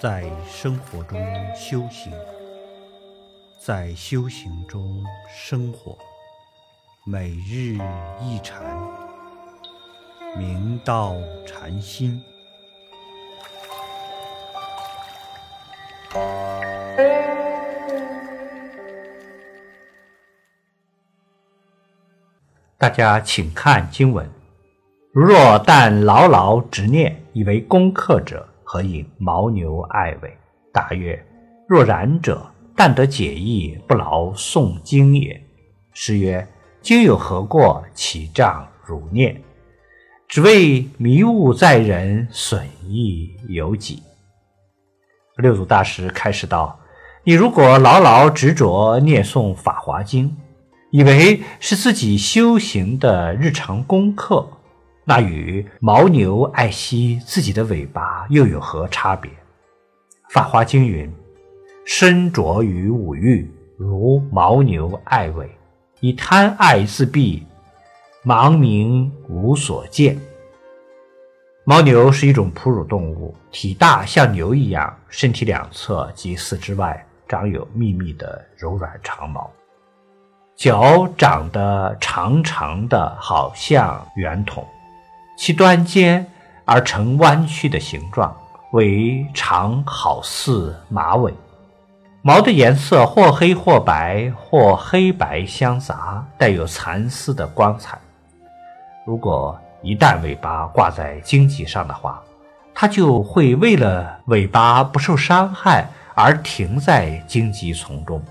在生活中修行，在修行中生活，每日一禅，明道禅心。大家请看经文：如若但牢牢执念，以为功课者。何以牦牛爱尾？答曰：若然者，但得解义，不劳诵经也。诗曰：经有何过？其障汝念。只为迷悟在人，损益有己。六祖大师开始道：你如果牢牢执着念诵《法华经》，以为是自己修行的日常功课。那与牦牛爱惜自己的尾巴又有何差别？《法华经》云：“身着于五欲，如牦牛爱尾，以贪爱自蔽，盲冥无所见。”牦牛是一种哺乳动物，体大像牛一样，身体两侧及四肢外长有密密的柔软长毛，脚长得长长的，好像圆筒。其端尖而呈弯曲的形状，为长，好似马尾。毛的颜色或黑或白，或黑白相杂，带有蚕丝的光彩。如果一旦尾巴挂在荆棘上的话，它就会为了尾巴不受伤害而停在荆棘丛中。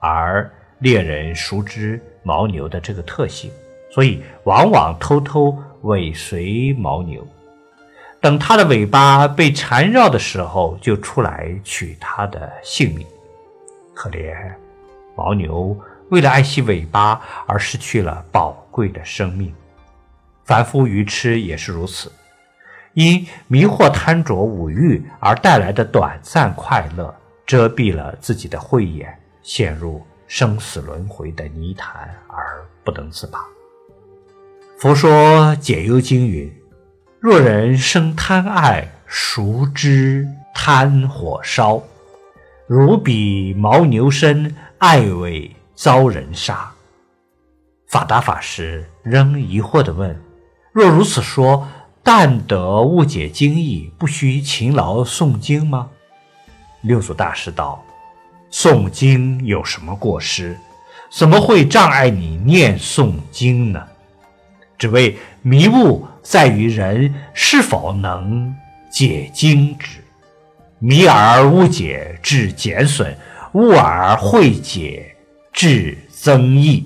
而猎人熟知牦牛的这个特性，所以往往偷偷。尾随牦牛，等它的尾巴被缠绕的时候，就出来取它的性命。可怜牦牛为了爱惜尾巴而失去了宝贵的生命。凡夫愚痴也是如此，因迷惑贪着五欲而带来的短暂快乐，遮蔽了自己的慧眼，陷入生死轮回的泥潭而不能自拔。佛说解忧经云：“若人生贪爱，熟知贪火烧，如彼牦牛身，爱尾遭人杀。”法达法师仍疑惑地问：“若如此说，但得误解经义，不须勤劳诵经吗？”六祖大师道：“诵经有什么过失？怎么会障碍你念诵经呢？”只为迷雾在于人是否能解经之，迷而误解致减损，悟而会解致增益。